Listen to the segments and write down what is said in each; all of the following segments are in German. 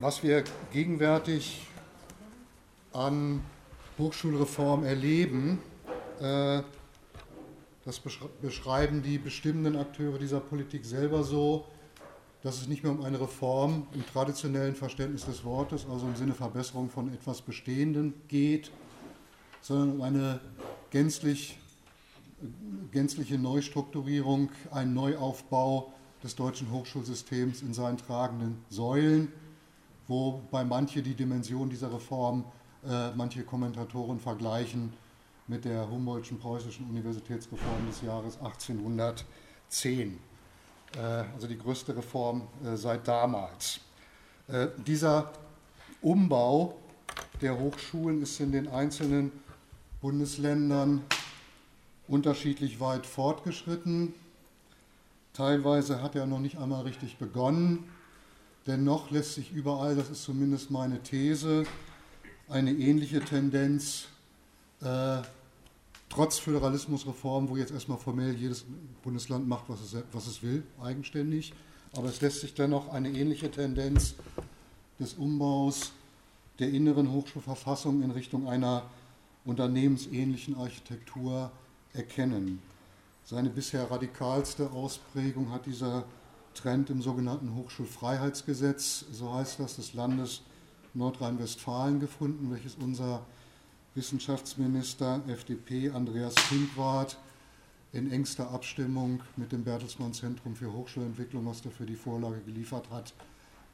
Was wir gegenwärtig an Hochschulreform erleben, äh, das beschreiben die bestimmenden Akteure dieser Politik selber so, dass es nicht mehr um eine Reform im traditionellen Verständnis des Wortes, also im Sinne Verbesserung von etwas Bestehenden geht, sondern um eine gänzlich, gänzliche Neustrukturierung, einen Neuaufbau des deutschen Hochschulsystems in seinen tragenden Säulen wobei manche die Dimension dieser Reform, äh, manche Kommentatoren vergleichen mit der Humboldtschen preußischen Universitätsreform des Jahres 1810. Äh, also die größte Reform äh, seit damals. Äh, dieser Umbau der Hochschulen ist in den einzelnen Bundesländern unterschiedlich weit fortgeschritten. Teilweise hat er noch nicht einmal richtig begonnen. Dennoch lässt sich überall, das ist zumindest meine These, eine ähnliche Tendenz äh, trotz Föderalismusreform, wo jetzt erstmal formell jedes Bundesland macht, was es, was es will, eigenständig, aber es lässt sich dennoch eine ähnliche Tendenz des Umbaus der inneren Hochschulverfassung in Richtung einer unternehmensähnlichen Architektur erkennen. Seine bisher radikalste Ausprägung hat dieser Trend im sogenannten Hochschulfreiheitsgesetz, so heißt das, des Landes Nordrhein-Westfalen gefunden, welches unser Wissenschaftsminister FDP Andreas Pinkwart in engster Abstimmung mit dem Bertelsmann Zentrum für Hochschulentwicklung, was dafür die Vorlage geliefert hat,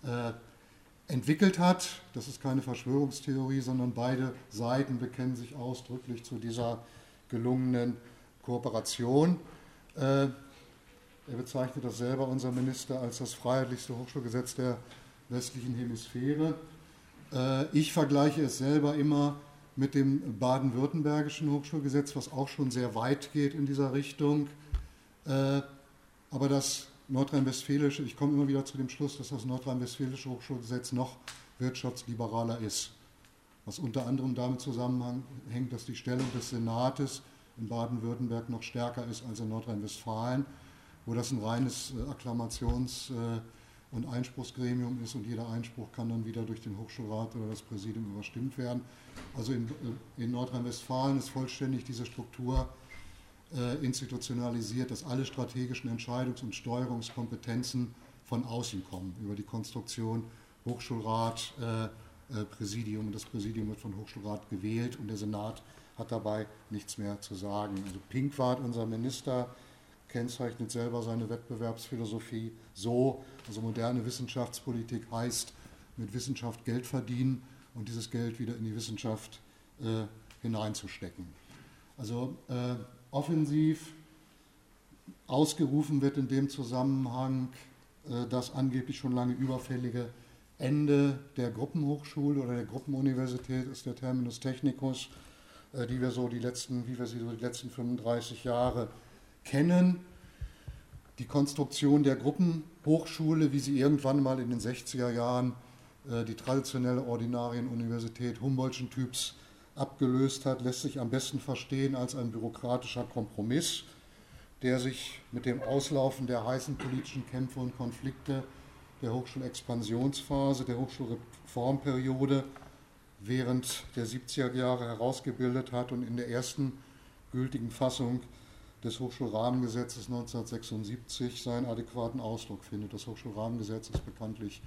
äh, entwickelt hat. Das ist keine Verschwörungstheorie, sondern beide Seiten bekennen sich ausdrücklich zu dieser gelungenen Kooperation. Äh, er bezeichnet das selber, unser Minister, als das freiheitlichste Hochschulgesetz der westlichen Hemisphäre. Äh, ich vergleiche es selber immer mit dem baden-württembergischen Hochschulgesetz, was auch schon sehr weit geht in dieser Richtung. Äh, aber das nordrhein-westfälische, ich komme immer wieder zu dem Schluss, dass das nordrhein-westfälische Hochschulgesetz noch wirtschaftsliberaler ist. Was unter anderem damit zusammenhängt, dass die Stellung des Senates in Baden-Württemberg noch stärker ist als in Nordrhein-Westfalen wo das ein reines äh, Akklamations- äh, und Einspruchsgremium ist und jeder Einspruch kann dann wieder durch den Hochschulrat oder das Präsidium überstimmt werden. Also in, äh, in Nordrhein-Westfalen ist vollständig diese Struktur äh, institutionalisiert, dass alle strategischen Entscheidungs- und Steuerungskompetenzen von außen kommen, über die Konstruktion Hochschulrat, äh, äh, Präsidium. Das Präsidium wird von Hochschulrat gewählt und der Senat hat dabei nichts mehr zu sagen. Also Pinkwart, unser Minister, kennzeichnet selber seine Wettbewerbsphilosophie so. Also moderne Wissenschaftspolitik heißt, mit Wissenschaft Geld verdienen und dieses Geld wieder in die Wissenschaft äh, hineinzustecken. Also äh, offensiv ausgerufen wird in dem Zusammenhang äh, das angeblich schon lange überfällige Ende der Gruppenhochschule oder der Gruppenuniversität ist der Terminus technicus, äh, die wir so die letzten, wie wir sie so die letzten 35 Jahre kennen. Die Konstruktion der Gruppenhochschule, wie sie irgendwann mal in den 60er Jahren äh, die traditionelle Ordinarienuniversität Humboldtschen Typs abgelöst hat, lässt sich am besten verstehen als ein bürokratischer Kompromiss, der sich mit dem Auslaufen der heißen politischen Kämpfe und Konflikte der Hochschulexpansionsphase, der Hochschulreformperiode während der 70er Jahre herausgebildet hat und in der ersten gültigen Fassung des Hochschulrahmengesetzes 1976 seinen adäquaten Ausdruck findet. Das Hochschulrahmengesetz ist bekanntlich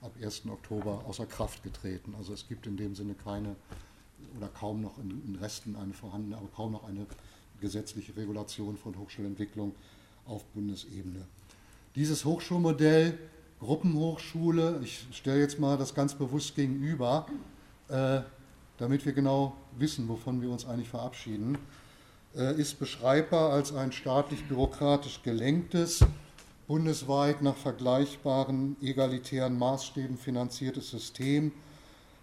ab 1. Oktober außer Kraft getreten. Also es gibt in dem Sinne keine oder kaum noch in, Resten eine vorhandene, aber kaum noch eine gesetzliche Regulation von Hochschulentwicklung auf Bundesebene. Dieses Hochschulmodell Gruppenhochschule, ich stelle jetzt mal das ganz bewusst gegenüber, äh, damit wir genau wissen, wovon wir uns eigentlich verabschieden. Äh, ist beschreibbar als ein staatlich-bürokratisch gelenktes, bundesweit nach vergleichbaren egalitären Maßstäben finanziertes System,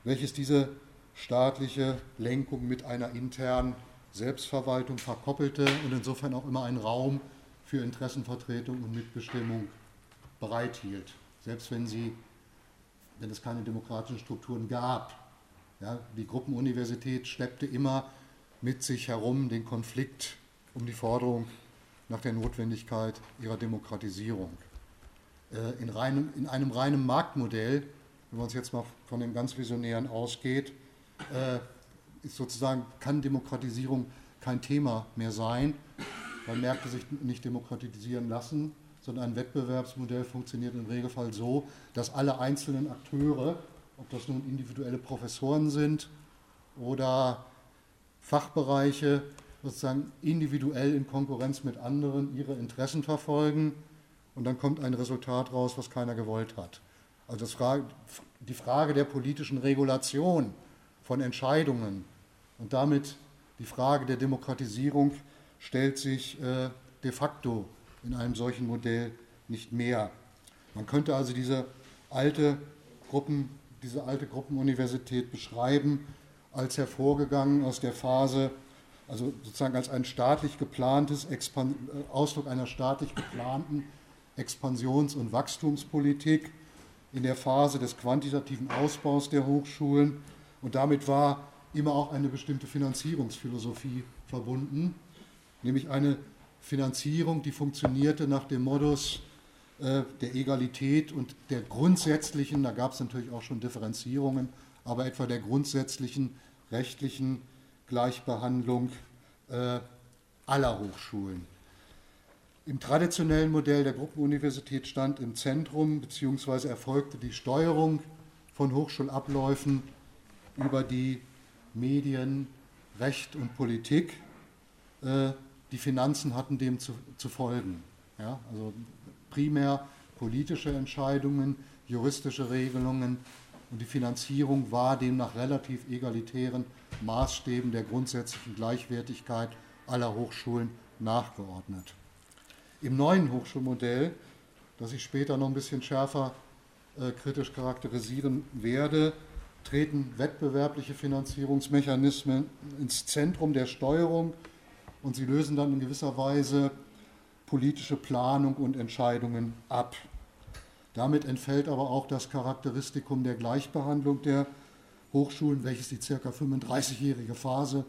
welches diese staatliche Lenkung mit einer internen Selbstverwaltung verkoppelte und insofern auch immer einen Raum für Interessenvertretung und Mitbestimmung bereithielt, selbst wenn sie, wenn es keine demokratischen Strukturen gab. Ja, die Gruppenuniversität schleppte immer mit sich herum den Konflikt um die Forderung nach der Notwendigkeit ihrer Demokratisierung. Äh, in, reinem, in einem reinen Marktmodell wenn man uns jetzt mal von dem ganz Visionären ausgeht, äh, ist sozusagen, kann Demokratisierung kein Thema mehr sein, weil Märkte sich nicht demokratisieren lassen, sondern ein Wettbewerbsmodell funktioniert im Regelfall so, dass alle einzelnen Akteure, ob das nun individuelle Professoren sind oder Fachbereiche, sozusagen individuell in Konkurrenz mit anderen ihre Interessen verfolgen und dann kommt ein Resultat raus, was keiner gewollt hat. Also Frage, die Frage der politischen Regulation von Entscheidungen und damit die Frage der Demokratisierung stellt sich äh, de facto in einem solchen Modell nicht mehr. Man könnte also diese alte, Gruppen, diese alte Gruppenuniversität beschreiben als hervorgegangen aus der Phase, also sozusagen als ein staatlich geplantes, Expan äh, Ausdruck einer staatlich geplanten Expansions- und Wachstumspolitik in der Phase des quantitativen Ausbaus der Hochschulen. Und damit war immer auch eine bestimmte Finanzierungsphilosophie verbunden, nämlich eine Finanzierung, die funktionierte nach dem Modus äh, der Egalität und der grundsätzlichen, da gab es natürlich auch schon Differenzierungen, aber etwa der grundsätzlichen rechtlichen Gleichbehandlung äh, aller Hochschulen. Im traditionellen Modell der Gruppenuniversität stand im Zentrum bzw. erfolgte die Steuerung von Hochschulabläufen über die Medien, Recht und Politik. Äh, die Finanzen hatten dem zu, zu folgen. Ja, also primär politische Entscheidungen, juristische Regelungen und die Finanzierung war dem nach relativ egalitären Maßstäben der grundsätzlichen Gleichwertigkeit aller Hochschulen nachgeordnet. Im neuen Hochschulmodell, das ich später noch ein bisschen schärfer äh, kritisch charakterisieren werde, treten wettbewerbliche Finanzierungsmechanismen ins Zentrum der Steuerung und sie lösen dann in gewisser Weise politische Planung und Entscheidungen ab. Damit entfällt aber auch das Charakteristikum der Gleichbehandlung der Hochschulen, welches die ca. 35-jährige Phase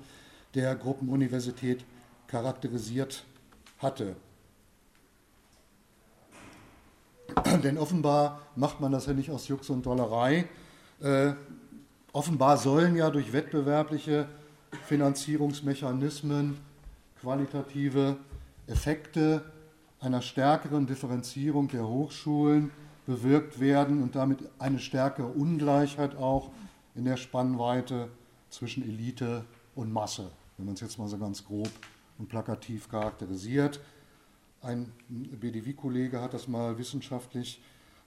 der Gruppenuniversität charakterisiert hatte. Denn offenbar macht man das ja nicht aus Jux und Dollerei. Äh, offenbar sollen ja durch wettbewerbliche Finanzierungsmechanismen qualitative Effekte einer stärkeren Differenzierung der Hochschulen bewirkt werden und damit eine stärkere Ungleichheit auch in der Spannweite zwischen Elite und Masse, wenn man es jetzt mal so ganz grob und plakativ charakterisiert. Ein BDW-Kollege hat das mal wissenschaftlich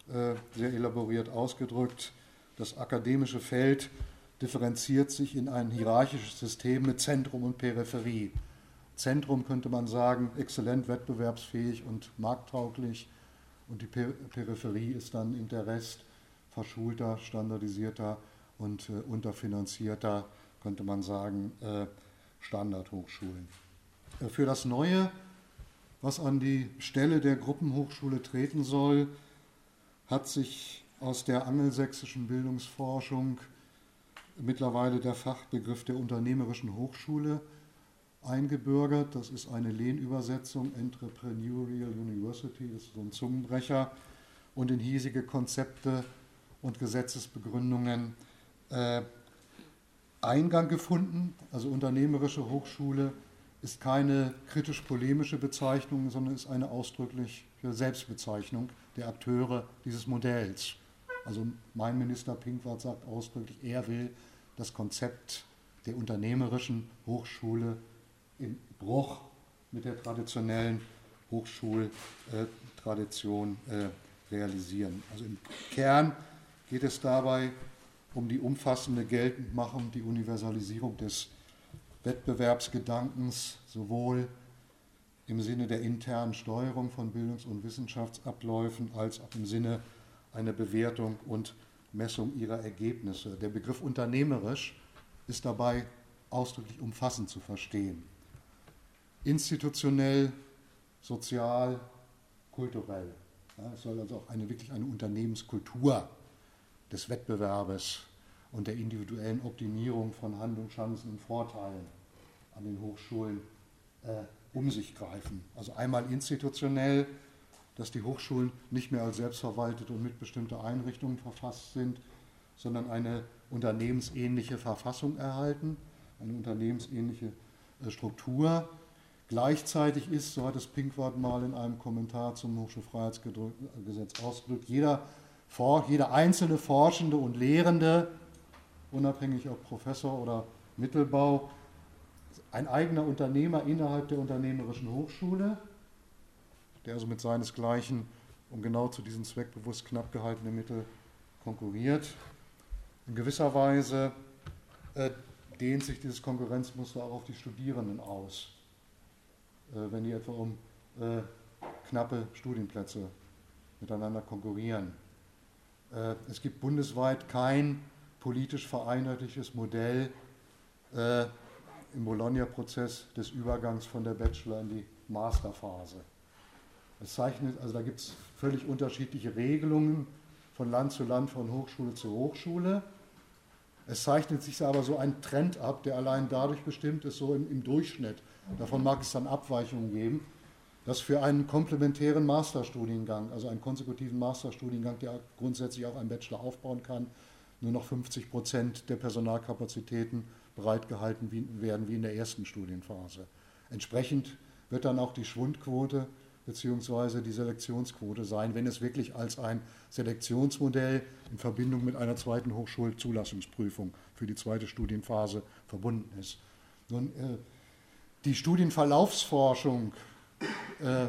äh, sehr elaboriert ausgedrückt. Das akademische Feld differenziert sich in ein hierarchisches System mit Zentrum und Peripherie. Zentrum könnte man sagen, exzellent wettbewerbsfähig und markttauglich. Und die Peripherie ist dann in der Rest verschulter, standardisierter und äh, unterfinanzierter, könnte man sagen, äh, Standardhochschulen. Äh, für das Neue was an die Stelle der Gruppenhochschule treten soll, hat sich aus der angelsächsischen Bildungsforschung mittlerweile der Fachbegriff der unternehmerischen Hochschule eingebürgert. Das ist eine Lehnübersetzung, Entrepreneurial University, das ist so ein Zungenbrecher, und in hiesige Konzepte und Gesetzesbegründungen äh, Eingang gefunden. Also unternehmerische Hochschule ist keine kritisch-polemische Bezeichnung, sondern ist eine ausdrückliche Selbstbezeichnung der Akteure dieses Modells. Also mein Minister Pinkwart sagt ausdrücklich, er will das Konzept der unternehmerischen Hochschule im Bruch mit der traditionellen Hochschultradition äh, realisieren. Also im Kern geht es dabei um die umfassende Geltendmachung, die Universalisierung des Wettbewerbsgedankens sowohl im Sinne der internen Steuerung von Bildungs- und Wissenschaftsabläufen als auch im Sinne einer Bewertung und Messung ihrer Ergebnisse. Der Begriff unternehmerisch ist dabei ausdrücklich umfassend zu verstehen. Institutionell, sozial, kulturell. Es soll also auch eine, wirklich eine Unternehmenskultur des Wettbewerbes und der individuellen Optimierung von Handlungschancen und Vorteilen an den Hochschulen äh, um sich greifen. Also einmal institutionell, dass die Hochschulen nicht mehr als selbstverwaltete und mitbestimmte Einrichtungen verfasst sind, sondern eine unternehmensähnliche Verfassung erhalten, eine unternehmensähnliche äh, Struktur. Gleichzeitig ist, so hat es Pinkwart mal in einem Kommentar zum Hochschulfreiheitsgesetz ausgedrückt, jeder, jeder einzelne Forschende und Lehrende, unabhängig ob Professor oder Mittelbau, ein eigener Unternehmer innerhalb der unternehmerischen Hochschule, der also mit seinesgleichen um genau zu diesen zweckbewusst knapp gehaltenen Mitteln konkurriert. In gewisser Weise äh, dehnt sich dieses Konkurrenzmuster auch auf die Studierenden aus, wenn die etwa um äh, knappe Studienplätze miteinander konkurrieren. Äh, es gibt bundesweit kein politisch vereinheitliches Modell äh, im Bologna-Prozess des Übergangs von der Bachelor- in die Masterphase. Es zeichnet, also da gibt es völlig unterschiedliche Regelungen von Land zu Land, von Hochschule zu Hochschule. Es zeichnet sich aber so ein Trend ab, der allein dadurch bestimmt ist, so im, im Durchschnitt. Davon mag es dann Abweichungen geben, dass für einen komplementären Masterstudiengang, also einen konsekutiven Masterstudiengang, der grundsätzlich auch einen Bachelor aufbauen kann, nur noch 50 Prozent der Personalkapazitäten bereitgehalten werden wie in der ersten Studienphase. Entsprechend wird dann auch die Schwundquote beziehungsweise die Selektionsquote sein, wenn es wirklich als ein Selektionsmodell in Verbindung mit einer zweiten Hochschulzulassungsprüfung für die zweite Studienphase verbunden ist. Nun, äh, die Studienverlaufsforschung, äh,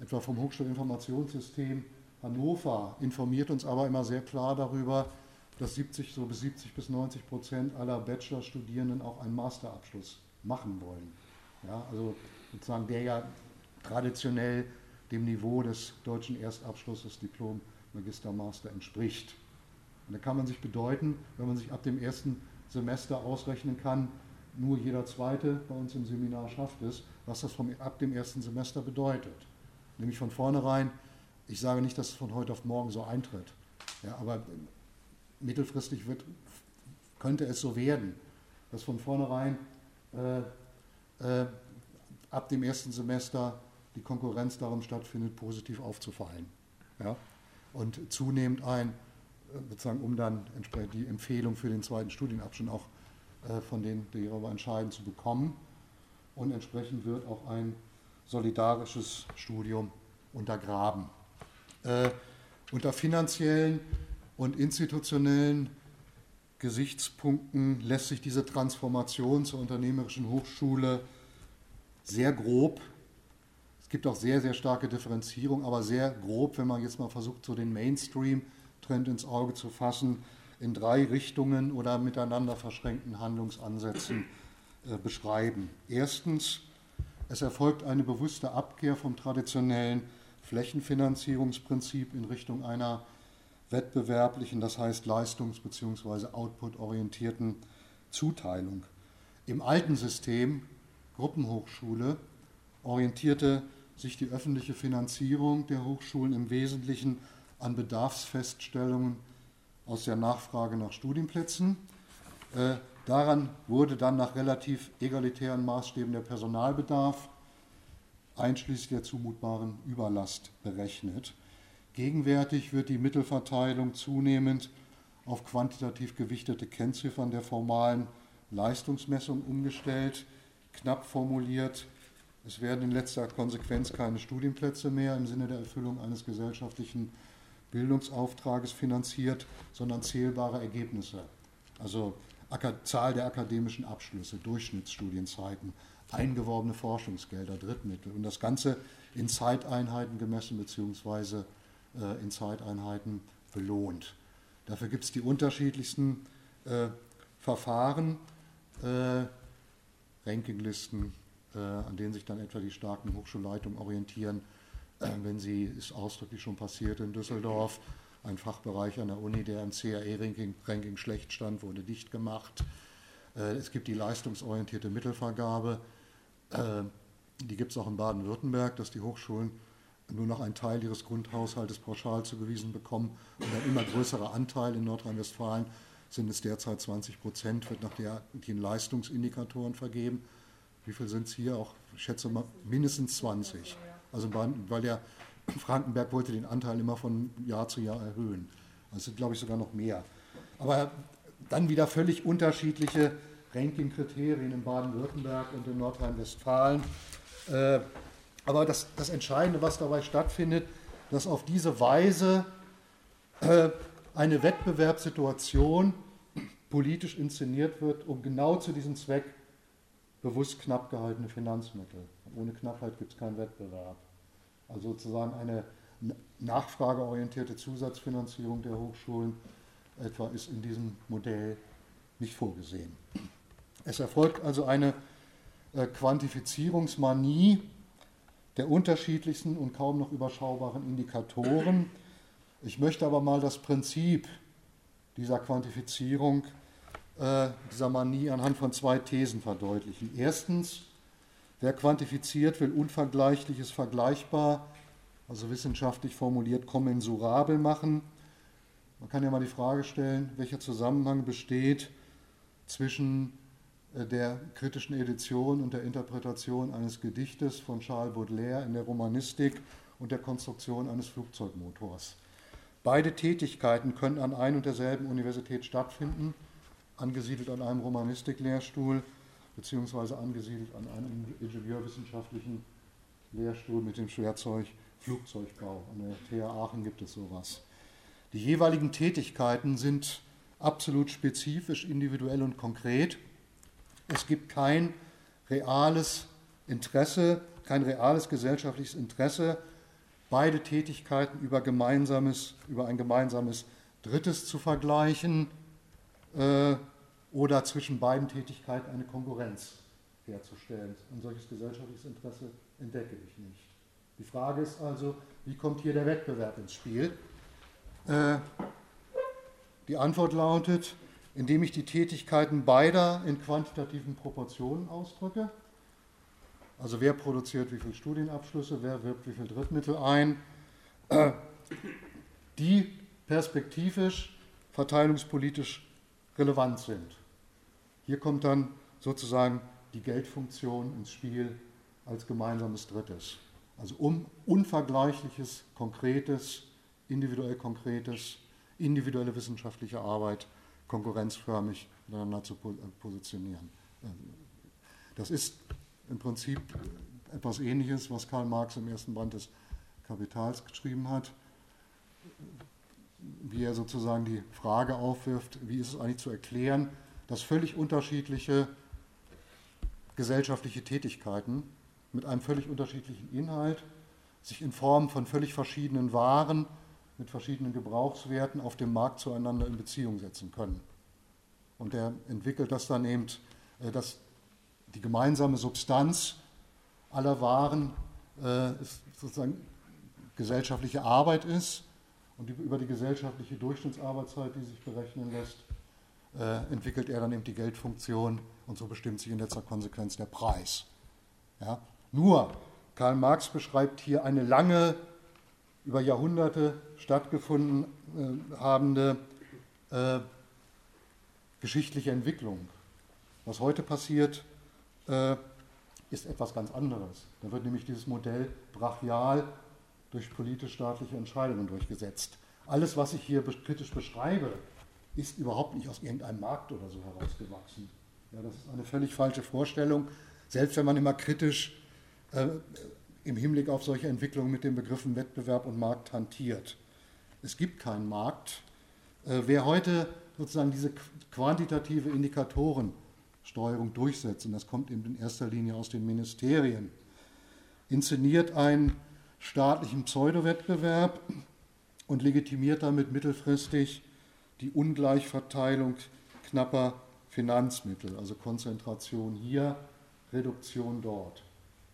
etwa vom Hochschulinformationssystem Hannover, informiert uns aber immer sehr klar darüber, dass 70 so bis 70 bis 90 Prozent aller Bachelorstudierenden auch einen Masterabschluss machen wollen. Ja, also sozusagen der ja traditionell dem Niveau des deutschen Erstabschlusses Diplom, Magister, Master entspricht. Und da kann man sich bedeuten, wenn man sich ab dem ersten Semester ausrechnen kann, nur jeder Zweite bei uns im Seminar schafft es, was das vom, ab dem ersten Semester bedeutet. Nämlich von vornherein, ich sage nicht, dass es von heute auf morgen so eintritt, ja, aber mittelfristig wird, könnte es so werden, dass von vornherein äh, äh, ab dem ersten Semester die Konkurrenz darum stattfindet, positiv aufzufallen. Ja? Und zunehmend ein, äh, sozusagen, um dann entsprechend die Empfehlung für den zweiten Studienabschnitt auch von denen, die darüber entscheiden, zu bekommen. Und entsprechend wird auch ein solidarisches Studium untergraben. Äh, unter finanziellen und institutionellen Gesichtspunkten lässt sich diese Transformation zur unternehmerischen Hochschule sehr grob es gibt auch sehr, sehr starke Differenzierung, aber sehr grob, wenn man jetzt mal versucht, so den Mainstream-Trend ins Auge zu fassen, in drei Richtungen oder miteinander verschränkten Handlungsansätzen äh, beschreiben. Erstens, es erfolgt eine bewusste Abkehr vom traditionellen Flächenfinanzierungsprinzip in Richtung einer wettbewerblichen, das heißt leistungs- bzw. output-orientierten Zuteilung. Im alten System, Gruppenhochschule, orientierte sich die öffentliche Finanzierung der Hochschulen im Wesentlichen an Bedarfsfeststellungen aus der Nachfrage nach Studienplätzen. Äh, daran wurde dann nach relativ egalitären Maßstäben der Personalbedarf einschließlich der zumutbaren Überlast berechnet. Gegenwärtig wird die Mittelverteilung zunehmend auf quantitativ gewichtete Kennziffern der formalen Leistungsmessung umgestellt. Knapp formuliert es werden in letzter Konsequenz keine Studienplätze mehr im Sinne der Erfüllung eines gesellschaftlichen Bildungsauftrages finanziert, sondern zählbare Ergebnisse. Also Zahl der akademischen Abschlüsse, Durchschnittsstudienzeiten, eingeworbene Forschungsgelder, Drittmittel und das Ganze in Zeiteinheiten gemessen bzw. Äh, in Zeiteinheiten belohnt. Dafür gibt es die unterschiedlichsten äh, Verfahren, äh, Rankinglisten, äh, an denen sich dann etwa die starken Hochschulleitungen orientieren, wenn sie, ist ausdrücklich schon passiert in Düsseldorf, ein Fachbereich an der Uni, der im CAE-Ranking Ranking schlecht stand, wurde dicht gemacht. Äh, es gibt die leistungsorientierte Mittelvergabe, die gibt es auch in Baden-Württemberg, dass die Hochschulen nur noch einen Teil ihres Grundhaushaltes pauschal zugewiesen bekommen und ein immer größerer Anteil in Nordrhein-Westfalen sind es derzeit 20 Prozent, wird nach den Leistungsindikatoren vergeben. Wie viel sind es hier? Auch, ich schätze mal, mindestens 20. Also, weil der Frankenberg wollte den Anteil immer von Jahr zu Jahr erhöhen. Also glaube ich, sogar noch mehr. aber dann wieder völlig unterschiedliche Ranking-Kriterien in Baden-Württemberg und in Nordrhein-Westfalen. Äh, aber das, das, Entscheidende, was dabei stattfindet, dass auf diese Weise äh, eine Wettbewerbssituation politisch inszeniert wird, um genau zu diesem Zweck bewusst knapp gehaltene Finanzmittel. Ohne Knappheit gibt es keinen Wettbewerb. Also sozusagen eine nachfrageorientierte Zusatzfinanzierung der Hochschulen etwa ist in diesem Modell nicht vorgesehen. Es erfolgt also eine äh, Quantifizierungsmanie der unterschiedlichsten und kaum noch überschaubaren Indikatoren. Ich möchte aber mal das Prinzip dieser Quantifizierung, äh, dieser Manie anhand von zwei Thesen verdeutlichen. Erstens, wer quantifiziert, will Unvergleichliches vergleichbar, also wissenschaftlich formuliert kommensurabel machen. Man kann ja mal die Frage stellen, welcher Zusammenhang besteht zwischen äh, der kritischen Edition und der Interpretation eines Gedichtes von Charles Baudelaire in der Romanistik und der Konstruktion eines Flugzeugmotors. Beide Tätigkeiten können an ein und derselben Universität stattfinden, angesiedelt an einem Romanistiklehrstuhl beziehungsweise angesiedelt an einem ingenieurwissenschaftlichen Lehrstuhl mit dem Schwerzeug Flugzeugbau. An der TH Aachen gibt es sowas. Die jeweiligen Tätigkeiten sind absolut spezifisch, individuell und konkret. Es gibt kein reales Interesse, kein reales gesellschaftliches Interesse, beide Tätigkeiten über, gemeinsames, über ein gemeinsames Drittes zu vergleichen äh, oder zwischen beiden Tätigkeiten eine Konkurrenz herzustellen. Ein solches gesellschaftliches Interesse entdecke ich nicht. Die Frage ist also, wie kommt hier der Wettbewerb ins Spiel? Äh, die Antwort lautet, indem ich die Tätigkeiten beider in quantitativen Proportionen ausdrücke. Also wer produziert wie viele Studienabschlüsse, wer wirbt wie viel Drittmittel ein, die perspektivisch verteilungspolitisch relevant sind. Hier kommt dann sozusagen die Geldfunktion ins Spiel als gemeinsames Drittes. Also um unvergleichliches, konkretes, individuell konkretes, individuelle wissenschaftliche Arbeit konkurrenzförmig miteinander zu äh, positionieren. Ähm, das ist im Prinzip etwas Ähnliches, was Karl Marx im ersten Band des Kapitals geschrieben hat, wie er sozusagen die Frage aufwirft, wie ist es eigentlich zu erklären, dass völlig unterschiedliche gesellschaftliche Tätigkeiten mit einem völlig unterschiedlichen Inhalt sich in Form von völlig verschiedenen Waren mit verschiedenen Gebrauchswerten auf dem Markt zueinander in Beziehung setzen können. Und er entwickelt das dann eben, äh, dass die gemeinsame Substanz aller Waren äh, sozusagen gesellschaftliche Arbeit ist und über die gesellschaftliche Durchschnittsarbeitszeit, die sich berechnen lässt, äh, entwickelt er dann eben die Geldfunktion und so bestimmt sich in letzter Konsequenz der Preis. Ja? Nur, Karl Marx beschreibt hier eine lange, über Jahrhunderte stattgefunden äh, habende äh, geschichtliche Entwicklung. Was heute passiert, äh, ist etwas ganz anderes. Da wird nämlich dieses Modell brachial durch politisch-staatliche Entscheidungen durchgesetzt. Alles, was ich hier kritisch beschreibe, ist überhaupt nicht aus irgendeinem Markt oder so herausgewachsen. Ja, das ist eine völlig falsche Vorstellung, selbst wenn man immer kritisch äh, im Hinblick auf solche Entwicklungen mit den Begriffen Wettbewerb und Markt hantiert. Es gibt keinen Markt. Äh, wer heute sozusagen diese quantitative Indikatorensteuerung durchsetzt, und das kommt eben in erster Linie aus den Ministerien, inszeniert einen staatlichen Pseudowettbewerb und legitimiert damit mittelfristig die Ungleichverteilung knapper Finanzmittel, also Konzentration hier, Reduktion dort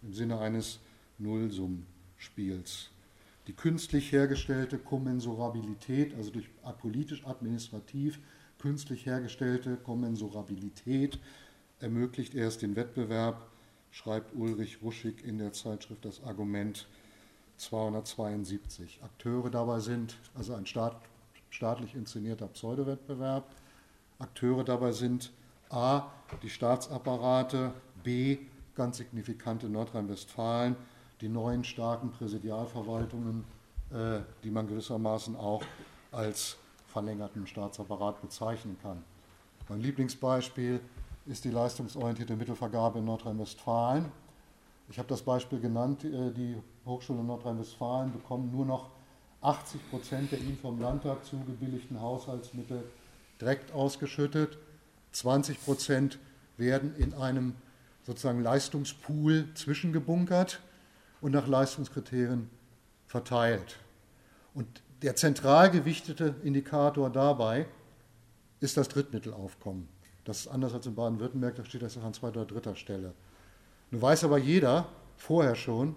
im Sinne eines Nullsummenspiels. Die künstlich hergestellte Kommensurabilität, also durch politisch-administrativ künstlich hergestellte Kommensurabilität, ermöglicht erst den Wettbewerb, schreibt Ulrich Ruschig in der Zeitschrift Das Argument 272. Akteure dabei sind, also ein Staat, staatlich inszenierter Pseudowettbewerb, Akteure dabei sind a. die Staatsapparate, b ganz signifikant in Nordrhein-Westfalen, die neuen starken Präsidialverwaltungen, äh, die man gewissermaßen auch als verlängerten Staatsapparat bezeichnen kann. Mein Lieblingsbeispiel ist die leistungsorientierte Mittelvergabe in Nordrhein-Westfalen. Ich habe das Beispiel genannt, äh, die Hochschule in Nordrhein-Westfalen bekommen nur noch 80 Prozent der ihnen vom Landtag zugebilligten Haushaltsmittel direkt ausgeschüttet. 20 Prozent werden in einem sozusagen Leistungspool zwischengebunkert und nach Leistungskriterien verteilt. Und der zentral gewichtete Indikator dabei ist das Drittmittelaufkommen. Das ist anders als in Baden-Württemberg, da steht das an zweiter oder dritter Stelle. Nun weiß aber jeder vorher schon,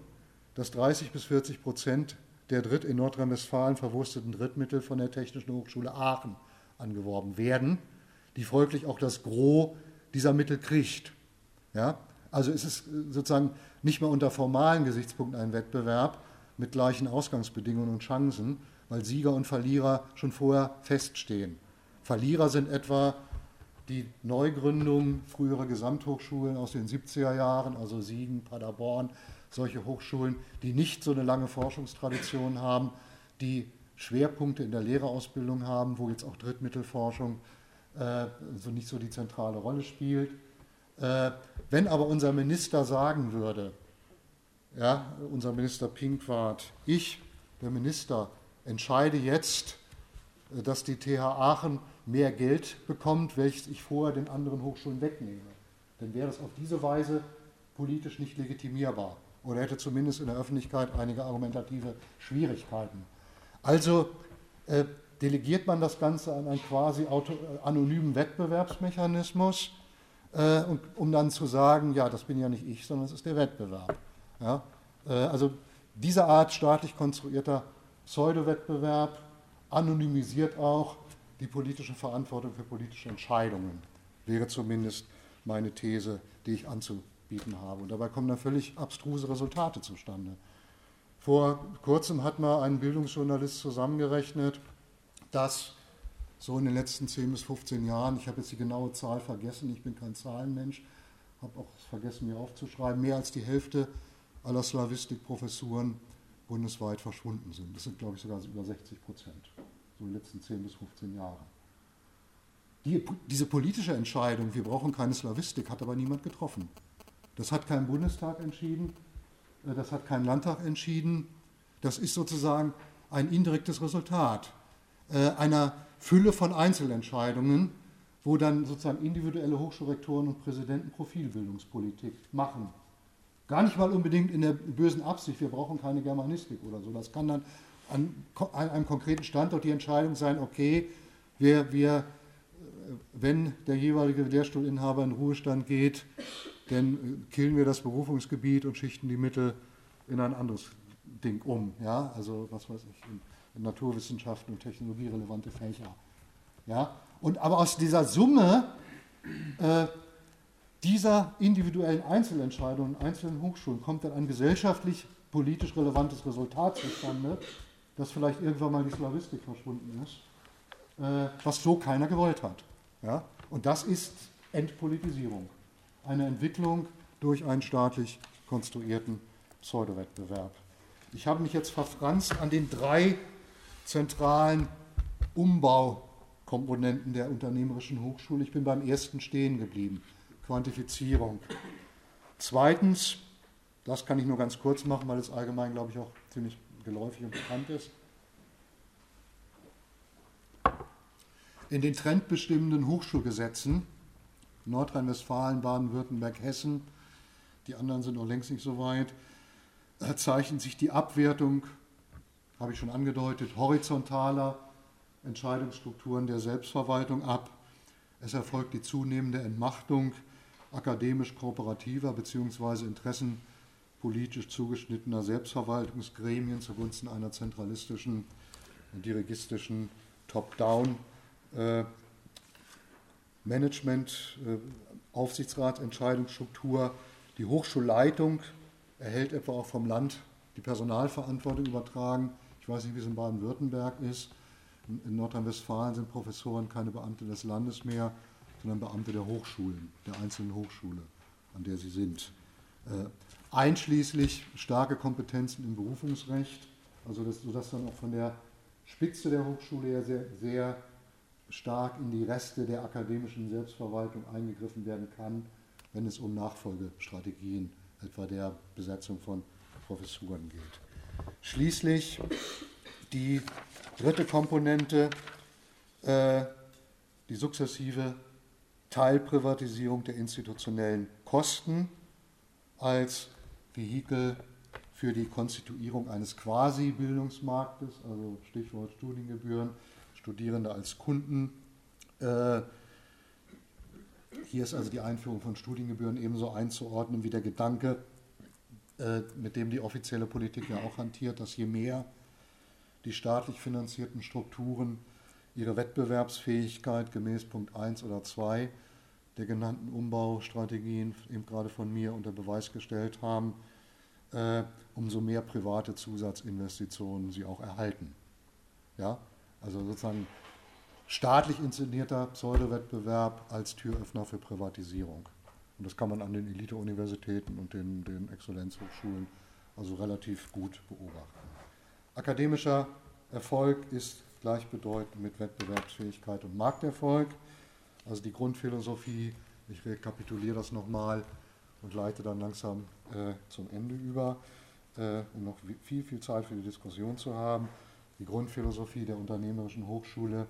dass 30 bis 40 Prozent der Dritt in Nordrhein-Westfalen verwursteten Drittmittel von der Technischen Hochschule Aachen angeworben werden, die folglich auch das Gros dieser Mittel kriegt. Ja? Also ist es sozusagen nicht mehr unter formalen Gesichtspunkten ein Wettbewerb mit gleichen Ausgangsbedingungen und Chancen, weil Sieger und Verlierer schon vorher feststehen. Verlierer sind etwa die Neugründung früherer Gesamthochschulen aus den 70er Jahren, also Siegen, Paderborn, solche Hochschulen, die nicht so eine lange Forschungstradition haben, die Schwerpunkte in der Lehrerausbildung haben, wo jetzt auch Drittmittelforschung äh, so nicht so die zentrale Rolle spielt. Äh, wenn aber unser Minister sagen würde, ja, unser Minister Pinkwart, ich, der Minister, entscheide jetzt, äh, dass die TH Aachen mehr Geld bekommt, welches ich vorher den anderen Hochschulen wegnehme, dann wäre das auf diese Weise politisch nicht legitimierbar oder hätte zumindest in der Öffentlichkeit einige argumentative Schwierigkeiten. Also äh, delegiert man das Ganze an einen quasi auto, äh, anonymen Wettbewerbsmechanismus, äh, und, um dann zu sagen, ja, das bin ja nicht ich, sondern es ist der Wettbewerb. Ja? Äh, also diese Art staatlich konstruierter Pseudowettbewerb anonymisiert auch die politische Verantwortung für politische Entscheidungen, wäre zumindest meine These, die ich anzubieten habe. Und dabei kommen dann völlig abstruse Resultate zustande. Vor kurzem hat mal ein Bildungsjournalist zusammengerechnet, dass so in den letzten 10 bis 15 Jahren, ich habe jetzt die genaue Zahl vergessen, ich bin kein Zahlenmensch, habe auch vergessen, mir aufzuschreiben, mehr als die Hälfte aller Slavistikprofessuren bundesweit verschwunden sind. Das sind, glaube ich, sogar über 60 Prozent so in den letzten 10 bis 15 Jahren. Die, diese politische Entscheidung, wir brauchen keine Slawistik, hat aber niemand getroffen. Das hat kein Bundestag entschieden, äh, das hat kein Landtag entschieden. Das ist sozusagen ein indirektes Resultat äh, einer Fülle von Einzelentscheidungen, wo dann sozusagen individuelle Hochschulrektoren und Präsidenten Profilbildungspolitik machen. Gar nicht mal unbedingt in der bösen Absicht, wir brauchen keine Germanistik oder so. Das kann dann an, einem konkreten Standort die Entscheidung sein, okay, wir, wir, wenn der jeweilige Lehrstuhlinhaber in Ruhestand geht, dann killen wir das Berufungsgebiet und schichten die Mittel in ein anderes Ding um. Ja? Also was weiß ich, in, in Naturwissenschaften und technologierelevante Fächer. Ja? Und aber aus dieser Summe äh, dieser individuellen Einzelentscheidungen in einzelnen Hochschulen kommt dann ein gesellschaftlich politisch relevantes Resultat zustande, dass vielleicht irgendwann mal die Slawistik verschwunden ist, äh, was so keiner gewollt hat. Ja? Und das ist Entpolitisierung, eine Entwicklung durch einen staatlich konstruierten Pseudowettbewerb. Ich habe mich jetzt verfranst an den drei zentralen Umbaukomponenten der unternehmerischen Hochschule. Ich bin beim ersten stehen geblieben, Quantifizierung. Zweitens, das kann ich nur ganz kurz machen, weil es allgemein, glaube ich, auch ziemlich geläufig und bekannt ist. In den trendbestimmenden Hochschulgesetzen Nordrhein-Westfalen, Baden-Württemberg, Hessen, die anderen sind noch längst nicht so weit, äh, zeichnet sich die Abwertung, habe ich schon angedeutet, horizontaler Entscheidungsstrukturen der Selbstverwaltung ab. Es erfolgt die zunehmende Entmachtung akademisch kooperativer bzw. Interessen politisch zugeschnittener Selbstverwaltungsgremien zugunsten einer zentralistischen, dirigistischen Top-Down äh, Management, äh, Aufsichtsratsentscheidungsstruktur. Die Hochschulleitung erhält etwa auch vom Land die Personalverantwortung übertragen. Ich weiß nicht, wie es in Baden-Württemberg ist. In Nordrhein-Westfalen sind Professoren keine Beamte des Landes mehr, sondern Beamte der Hochschulen, der einzelnen Hochschule, an der sie sind. Äh, einschließlich starke Kompetenzen im Berufungsrecht, also das, sodass dann auch von der Spitze der Hochschule ja sehr, sehr stark in die Reste der akademischen Selbstverwaltung eingegriffen werden kann, wenn es um Nachfolgestrategien, etwa der Besetzung von Professuren geht. Schließlich die dritte Komponente, äh, die sukzessive Teilprivatisierung der institutionellen Kosten als Vehikel für die Konstituierung eines Quasi-Bildungsmarktes, also Stichwort Studiengebühren, Studierende als Kunden. Äh, hier ist also die Einführung von Studiengebühren ebenso einzuordnen wie der Gedanke, äh, mit dem die offizielle Politik ja auch hantiert, dass je mehr die staatlich finanzierten Strukturen ihre Wettbewerbsfähigkeit gemäß Punkt 1 oder 2 der genannten Umbaustrategien eben gerade von mir unter Beweis gestellt haben, äh, umso mehr private Zusatzinvestitionen sie auch erhalten. Ja? Also sozusagen staatlich inszenierter Pseudowettbewerb als Türöffner für Privatisierung. Und das kann man an den Elite-Universitäten und den, den Exzellenzhochschulen also relativ gut beobachten. Akademischer Erfolg ist gleichbedeutend mit Wettbewerbsfähigkeit und Markterfolg. Also die Grundphilosophie, ich rekapituliere das nochmal und leite dann langsam äh, zum Ende über, äh, um noch viel, viel Zeit für die Diskussion zu haben. Die Grundphilosophie der unternehmerischen Hochschule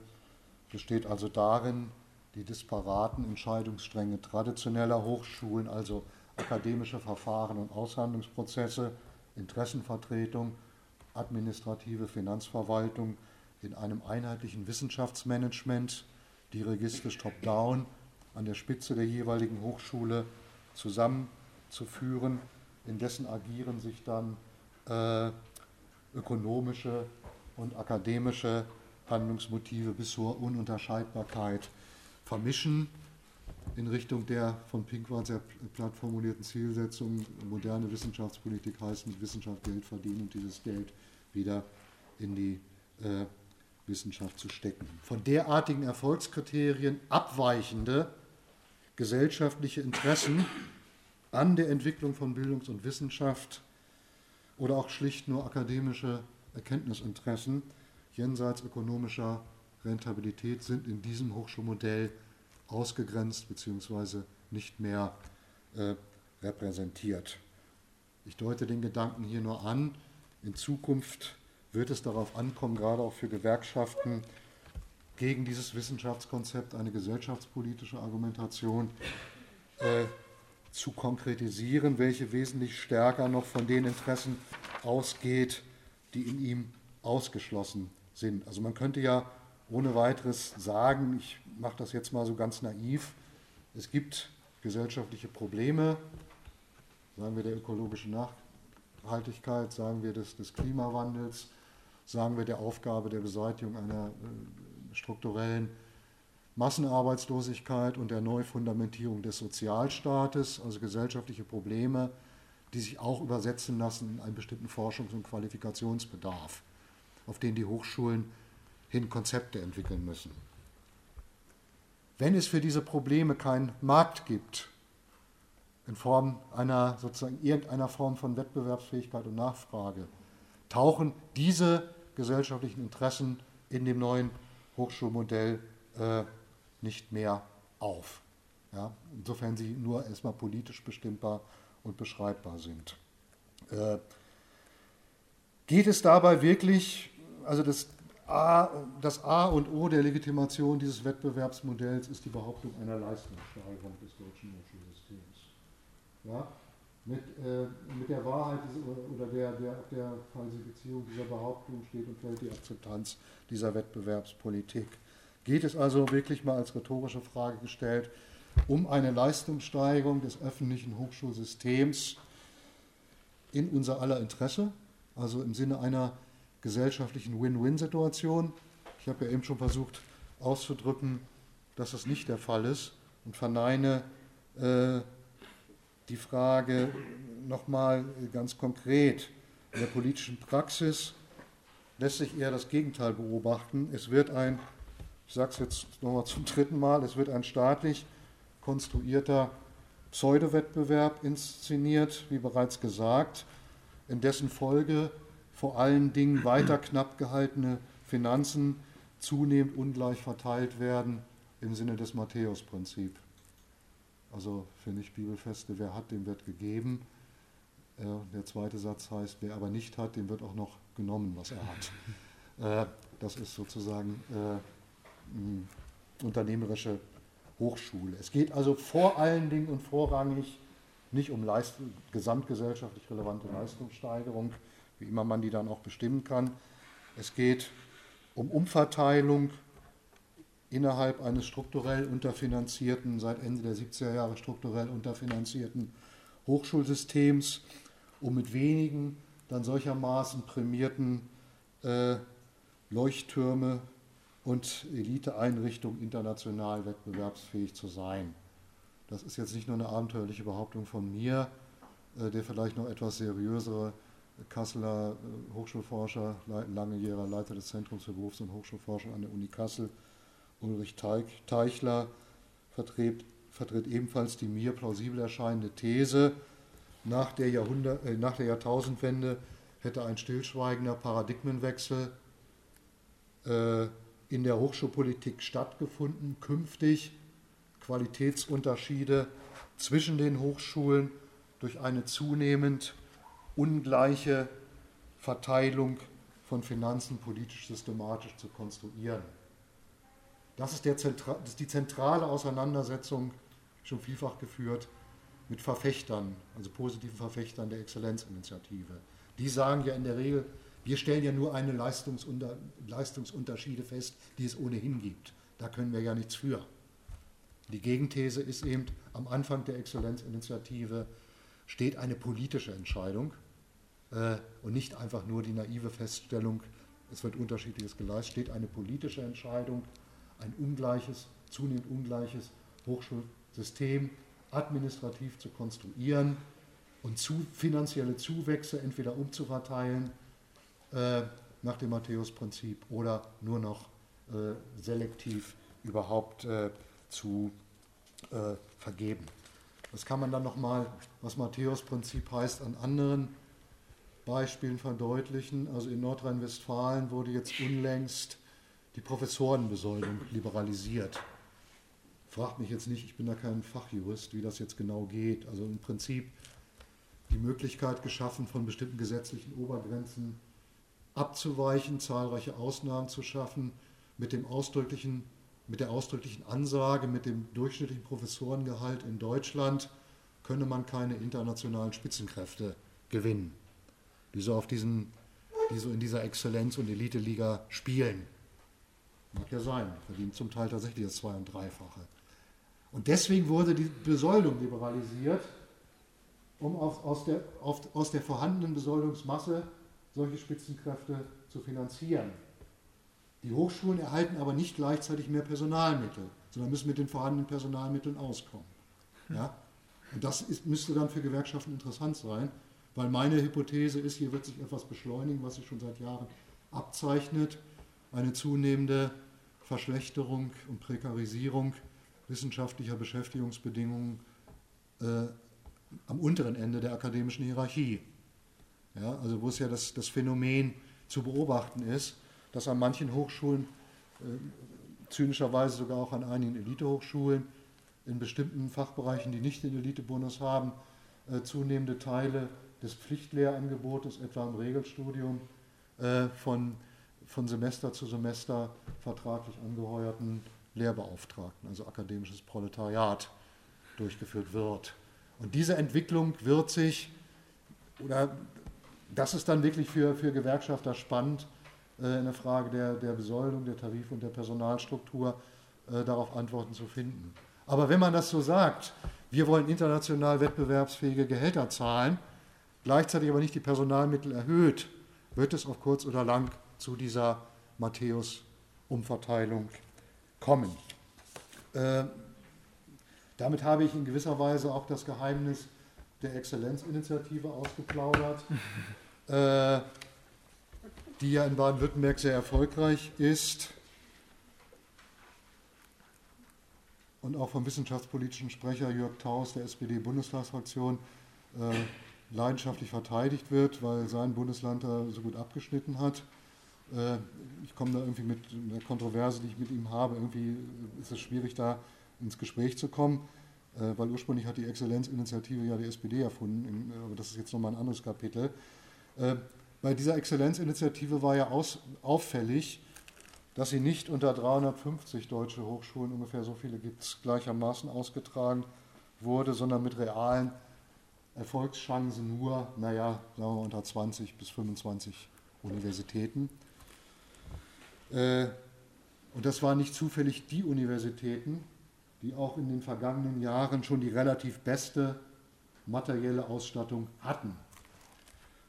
besteht also darin, die disparaten Entscheidungsstränge traditioneller Hochschulen, also akademische Verfahren und Aushandlungsprozesse, Interessenvertretung, administrative Finanzverwaltung in einem einheitlichen Wissenschaftsmanagement dirigistisch top-down an der Spitze der jeweiligen Hochschule zusammenzuführen, in dessen Agieren sich dann äh, ökonomische und akademische Handlungsmotive bis zur Ununterscheidbarkeit vermischen in Richtung der von Pinkwart sehr platt formulierten Zielsetzung, moderne Wissenschaftspolitik heißt mit Wissenschaft Geld verdienen und dieses Geld wieder in die äh, Wissenschaft zu stecken. Von derartigen Erfolgskriterien abweichende gesellschaftliche Interessen an der Entwicklung von Bildungs- und Wissenschaft oder auch schlicht nur akademische Erkenntnisinteressen jenseits ökonomischer Rentabilität sind in diesem Hochschulmodell ausgegrenzt bzw. nicht mehr äh, repräsentiert. Ich deute den Gedanken hier nur an. In Zukunft wird es darauf ankommen, gerade auch für Gewerkschaften, gegen dieses Wissenschaftskonzept eine gesellschaftspolitische Argumentation äh, zu konkretisieren, welche wesentlich stärker noch von den Interessen ausgeht, die in ihm ausgeschlossen sind. Also man könnte ja ohne weiteres sagen, ich mache das jetzt mal so ganz naiv, es gibt gesellschaftliche Probleme, sagen wir der ökologischen Nachhaltigkeit, sagen wir des, des Klimawandels, sagen wir der Aufgabe der Beseitigung einer äh, strukturellen Massenarbeitslosigkeit und der Neufundamentierung des Sozialstaates, also gesellschaftliche Probleme, die sich auch übersetzen lassen in einen bestimmten Forschungs- und Qualifikationsbedarf, auf den die Hochschulen hin Konzepte entwickeln müssen. Wenn es für diese Probleme keinen Markt gibt, in Form einer sozusagen irgendeiner Form von Wettbewerbsfähigkeit und Nachfrage, tauchen diese gesellschaftlichen Interessen in dem neuen Hochschulmodell äh, nicht mehr auf. Ja, insofern sie nur erstmal politisch bestimmbar und beschreibbar sind. Äh, geht es dabei wirklich, also das A, das A und O der Legitimation dieses Wettbewerbsmodells ist die Behauptung einer Leistungssteigerung des deutschen Hochschulsystems. Ja? Mit, äh, mit der Wahrheit oder der, der, der Falsifizierung dieser Behauptung steht und fällt die Akzeptanz dieser Wettbewerbspolitik. Geht es also wirklich mal als rhetorische Frage gestellt um eine Leistungssteigerung des öffentlichen Hochschulsystems in unser aller Interesse, also im Sinne einer gesellschaftlichen Win-Win-Situation. Ich habe ja eben schon versucht auszudrücken, dass das nicht der Fall ist und verneine äh, die Frage nochmal ganz konkret. In der politischen Praxis lässt sich eher das Gegenteil beobachten. Es wird ein, ich sage es jetzt nochmal zum dritten Mal, es wird ein staatlich konstruierter Pseudowettbewerb inszeniert, wie bereits gesagt, in dessen Folge vor allen Dingen weiter knapp gehaltene Finanzen zunehmend ungleich verteilt werden im Sinne des Matthäus-Prinzips. Also für Nicht-Bibelfeste, wer hat, dem wird gegeben. Äh, der zweite Satz heißt, wer aber nicht hat, dem wird auch noch genommen, was er hat. Äh, das ist sozusagen äh, unternehmerische Hochschule. Es geht also vor allen Dingen und vorrangig nicht um Leist gesamtgesellschaftlich relevante Leistungssteigerung, wie immer man die dann auch bestimmen kann. Es geht um Umverteilung innerhalb eines strukturell unterfinanzierten, seit Ende der 70er Jahre strukturell unterfinanzierten Hochschulsystems, um mit wenigen dann solchermaßen prämierten äh, Leuchttürme und Eliteeinrichtungen international wettbewerbsfähig zu sein. Das ist jetzt nicht nur eine abenteuerliche Behauptung von mir, äh, der vielleicht noch etwas seriösere Kasseler äh, Hochschulforscher, langjähriger Leiter des Zentrums für Berufs- und Hochschulforschung an der Uni Kassel, Ulrich Teichler, vertritt, vertritt ebenfalls die mir plausibel erscheinende These, nach der, Jahrhundert, äh, nach der Jahrtausendwende hätte ein stillschweigender Paradigmenwechsel äh, in der Hochschulpolitik stattgefunden. Künftig Qualitätsunterschiede zwischen den Hochschulen durch eine zunehmend ungleiche Verteilung von Finanzen politisch systematisch zu konstruieren. Das ist, das ist, die zentrale Auseinandersetzung, schon vielfach geführt, mit Verfechtern, also positiven Verfechtern der Exzellenzinitiative. Die sagen ja in der Regel, wir stellen ja nur eine Leistungsunter Leistungsunterschiede fest, die es ohnehin gibt. Da können wir ja nichts für. Die Gegenthese ist eben, am Anfang der Exzellenzinitiative steht eine politische Entscheidung äh, und nicht einfach nur die naive Feststellung, es wird unterschiedliches geleistet, steht eine politische Entscheidung, ein ungleiches, zunehmend ungleiches Hochschulsystem administrativ zu konstruieren und zu, finanzielle Zuwächse entweder umzuverteilen äh, nach dem Matthäus-Prinzip oder nur noch äh, selektiv überhaupt äh, zu äh, vergeben. Das kann man dann nochmal, was Matthäus-Prinzip heißt, an anderen Beispielen verdeutlichen. Also in Nordrhein-Westfalen wurde jetzt unlängst die Professorenbesoldung liberalisiert. Fragt mich jetzt nicht, ich bin da kein Fachjurist, wie das jetzt genau geht. Also im Prinzip die Möglichkeit geschaffen, von bestimmten gesetzlichen Obergrenzen abzuweichen, zahlreiche Ausnahmen zu schaffen, mit, dem ausdrücklichen, mit der ausdrücklichen Ansage, mit dem durchschnittlichen Professorengehalt in Deutschland könne man keine internationalen Spitzenkräfte gewinnen, die so, auf diesen, die so in dieser Exzellenz- und Elite-Liga spielen. Mag ja sein, verdienen zum Teil tatsächlich das Zwei- und Dreifache. Und deswegen wurde die Besoldung liberalisiert, um auf, aus, der, auf, aus der vorhandenen Besoldungsmasse solche Spitzenkräfte zu finanzieren. Die Hochschulen erhalten aber nicht gleichzeitig mehr Personalmittel, sondern müssen mit den vorhandenen Personalmitteln auskommen. Ja? Und das ist, müsste dann für Gewerkschaften interessant sein, weil meine Hypothese ist, hier wird sich etwas beschleunigen, was sich schon seit Jahren abzeichnet, eine zunehmende Verschlechterung und Prekarisierung wissenschaftlicher Beschäftigungsbedingungen äh, am unteren Ende der akademischen Hierarchie. Ja, also wo es ja das, das Phänomen zu beobachten ist, dass an manchen Hochschulen, äh, zynischerweise sogar auch an einigen Elitehochschulen, in bestimmten Fachbereichen, die nicht den Elitebonus haben, äh, zunehmende Teile des Pflichtlehrangebotes, etwa im Regelstudium, äh, von, von Semester zu Semester vertraglich angeheuerten Lehrbeauftragten, also akademisches Proletariat, durchgeführt wird. Und diese Entwicklung wird sich, oder das ist dann wirklich für, für Gewerkschafter spannend, äh, in der Frage der, der Besoldung, der Tarif- und der Personalstruktur äh, darauf Antworten zu finden. Aber wenn man das so sagt, wir wollen international wettbewerbsfähige Gehälter zahlen, gleichzeitig aber nicht die Personalmittel erhöht, wird es auf kurz oder lang zu dieser Matthäus-Umverteilung kommen. Äh, damit habe ich in gewisser Weise auch das Geheimnis der Exzellenzinitiative ausgeplaudert, äh, die ja in Baden-Württemberg sehr erfolgreich ist und auch vom wissenschaftspolitischen Sprecher Jörg Taus der SPD-Bundestagsfraktion äh, leidenschaftlich verteidigt wird, weil sein Bundesland da so gut abgeschnitten hat. Äh, ich komme da irgendwie mit der Kontroverse, die ich mit ihm habe, irgendwie ist es schwierig, da ins Gespräch zu kommen, äh, weil ursprünglich hat die Exzellenzinitiative ja die SPD erfunden, aber das ist jetzt nochmal ein anderes Kapitel. Äh, bei dieser Exzellenzinitiative war ja aus, auffällig, dass sie nicht unter 350 deutsche Hochschulen, ungefähr so viele gibt es gleichermaßen ausgetragen wurde, sondern mit realen Erfolgschancen nur, naja, sagen wir unter 20 bis 25 Universitäten. Äh, und das waren nicht zufällig die Universitäten, die auch in den vergangenen Jahren schon die relativ beste materielle Ausstattung hatten.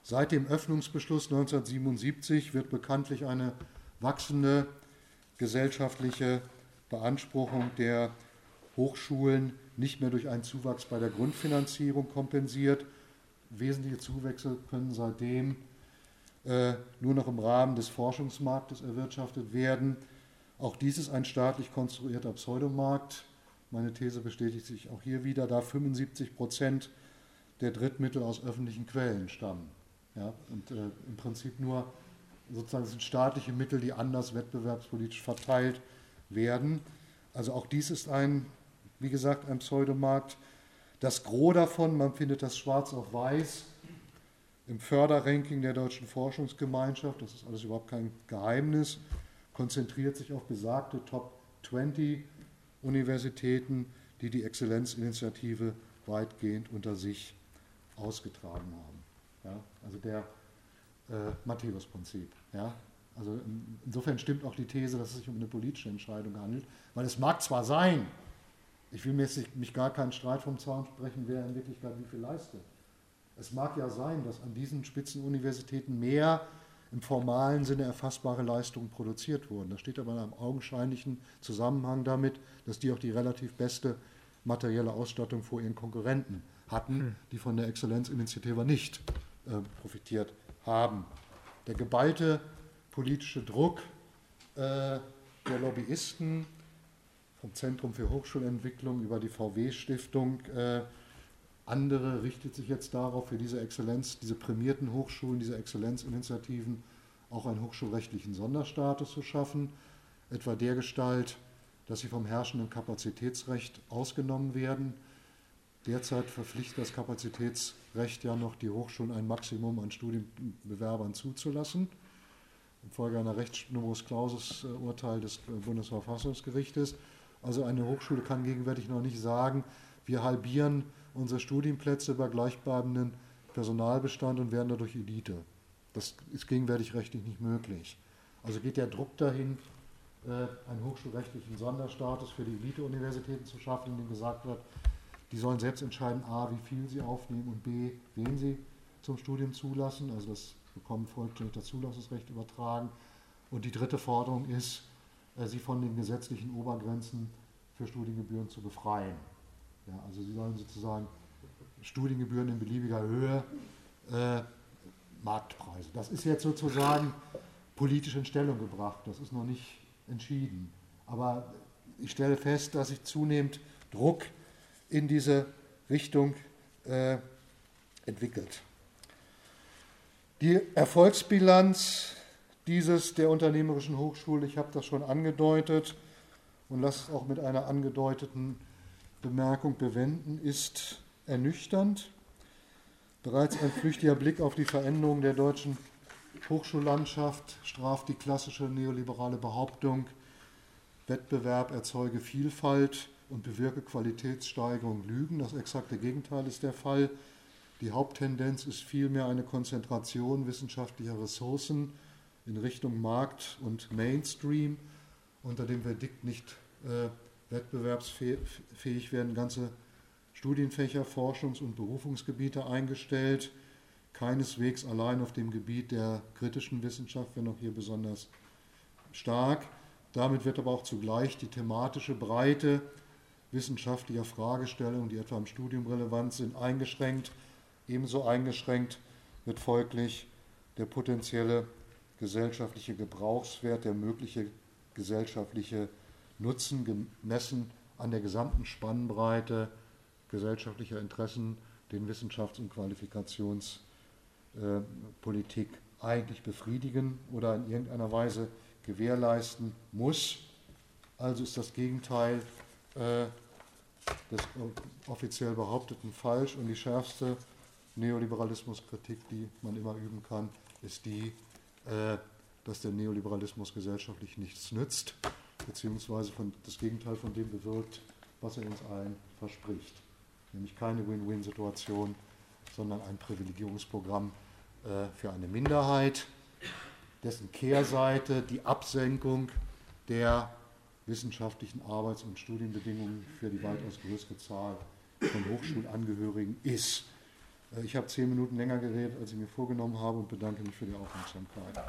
Seit dem Öffnungsbeschluss 1977 wird bekanntlich eine wachsende gesellschaftliche Beanspruchung der Hochschulen nicht mehr durch einen Zuwachs bei der Grundfinanzierung kompensiert. Wesentliche Zuwächse können seitdem äh, nur noch im Rahmen des Forschungsmarktes erwirtschaftet werden. Auch dies ist ein staatlich konstruierter Pseudomarkt. Meine These bestätigt sich auch hier wieder, da 75 Prozent der Drittmittel aus öffentlichen Quellen stammen. Ja, und äh, im Prinzip nur sozusagen sind staatliche Mittel, die anders wettbewerbspolitisch verteilt werden. Also auch dies ist ein wie gesagt, ein Pseudomarkt. Das Gros davon, man findet das schwarz auf weiß im Förderranking der Deutschen Forschungsgemeinschaft, das ist alles überhaupt kein Geheimnis, konzentriert sich auf besagte Top 20 Universitäten, die die Exzellenzinitiative weitgehend unter sich ausgetragen haben. Ja, also der äh, Matthäus-Prinzip. Ja, also insofern stimmt auch die These, dass es sich um eine politische Entscheidung handelt, weil es mag zwar sein, ich will mir mich gar keinen Streit vom Zaun sprechen, wer in Wirklichkeit wie viel leistet. Es mag ja sein, dass an diesen Spitzenuniversitäten mehr im formalen Sinne erfassbare Leistungen produziert wurden. Das steht aber in einem augenscheinlichen Zusammenhang damit, dass die auch die relativ beste materielle Ausstattung vor ihren Konkurrenten hatten, hm. die von der Exzellenzinitiative nicht profitiert haben. Der geballte politische Druck äh, der Lobbyisten vom Zentrum für Hochschulentwicklung über die VW-Stiftung. Äh, andere richtet sich jetzt darauf, für diese Exzellenz, diese prämierten Hochschulen, diese Exzellenzinitiativen auch einen hochschulrechtlichen Sonderstatus zu schaffen, etwa der Gestalt, dass sie vom herrschenden Kapazitätsrecht ausgenommen werden. Derzeit verpflichtet das Kapazitätsrecht ja noch die Hochschulen ein Maximum an Studienbewerbern zuzulassen. Infolge einer Rechtsnumerus Clausus äh, Urteil des Bundesverfassungsgerichtes also eine Hochschule kann gegenwärtig noch nicht sagen, wir halbieren unsere Studienplätze bei gleichbleibenden Personalbestand und werden dadurch Elite. Das ist gegenwärtig rechtlich nicht möglich. Also geht der Druck dahin, äh, einen hochschulrechtlichen Sonderstatus für die Elite-Universitäten zu schaffen, in dem gesagt wird, die sollen selbst entscheiden, a, wie viel sie aufnehmen und b, wen sie zum Studium zulassen. Also das bekommen vollständig das Zulassungsrecht übertragen. Und die dritte Forderung ist, äh, sie von den gesetzlichen Obergrenzen für Studiengebühren zu befreien. Ja, also sie sollen sozusagen Studiengebühren in beliebiger Höhe, äh, Marktpreise. Das ist jetzt sozusagen politisch in Stellung gebracht. Das ist noch nicht entschieden. Aber ich stelle fest, dass sich zunehmend Druck in diese Richtung äh, entwickelt. Die Erfolgsbilanz dieses der Unternehmerischen Hochschule, ich habe das schon angedeutet und lasse es auch mit einer angedeuteten Bemerkung bewenden, ist ernüchternd. Bereits ein flüchtiger Blick auf die Veränderung der deutschen Hochschullandschaft straft die klassische neoliberale Behauptung, Wettbewerb erzeuge Vielfalt und bewirke Qualitätssteigerung Lügen. Das exakte Gegenteil ist der Fall. Die Haupttendenz ist vielmehr eine Konzentration wissenschaftlicher Ressourcen in Richtung Markt und Mainstream. Unter dem Verdikt nicht äh, wettbewerbsfähig werden ganze Studienfächer, Forschungs- und Berufungsgebiete eingestellt. Keineswegs allein auf dem Gebiet der kritischen Wissenschaft, wenn auch hier besonders stark. Damit wird aber auch zugleich die thematische Breite wissenschaftlicher Fragestellungen, die etwa im Studium relevant sind, eingeschränkt. Ebenso eingeschränkt wird folglich der potenzielle gesellschaftliche Gebrauchswert, der mögliche gesellschaftliche Nutzen gemessen an der gesamten Spannbreite gesellschaftlicher Interessen, den Wissenschafts- und Qualifikationspolitik eigentlich befriedigen oder in irgendeiner Weise gewährleisten muss. Also ist das Gegenteil des offiziell behaupteten falsch und die schärfste Neoliberalismuskritik, die man immer üben kann, ist die, äh, dass der Neoliberalismus gesellschaftlich nichts nützt, beziehungsweise von, das Gegenteil von dem bewirkt, was er uns allen verspricht. Nämlich keine Win-Win-Situation, sondern ein Privilegierungsprogramm äh, für eine Minderheit, dessen Kehrseite die Absenkung der wissenschaftlichen Arbeits- und Studienbedingungen für die weitaus größere Zahl von Hochschulangehörigen ist. Äh, ich habe zehn Minuten länger geredet, als ich mir vorgenommen habe und bedanke mich für die Aufmerksamkeit.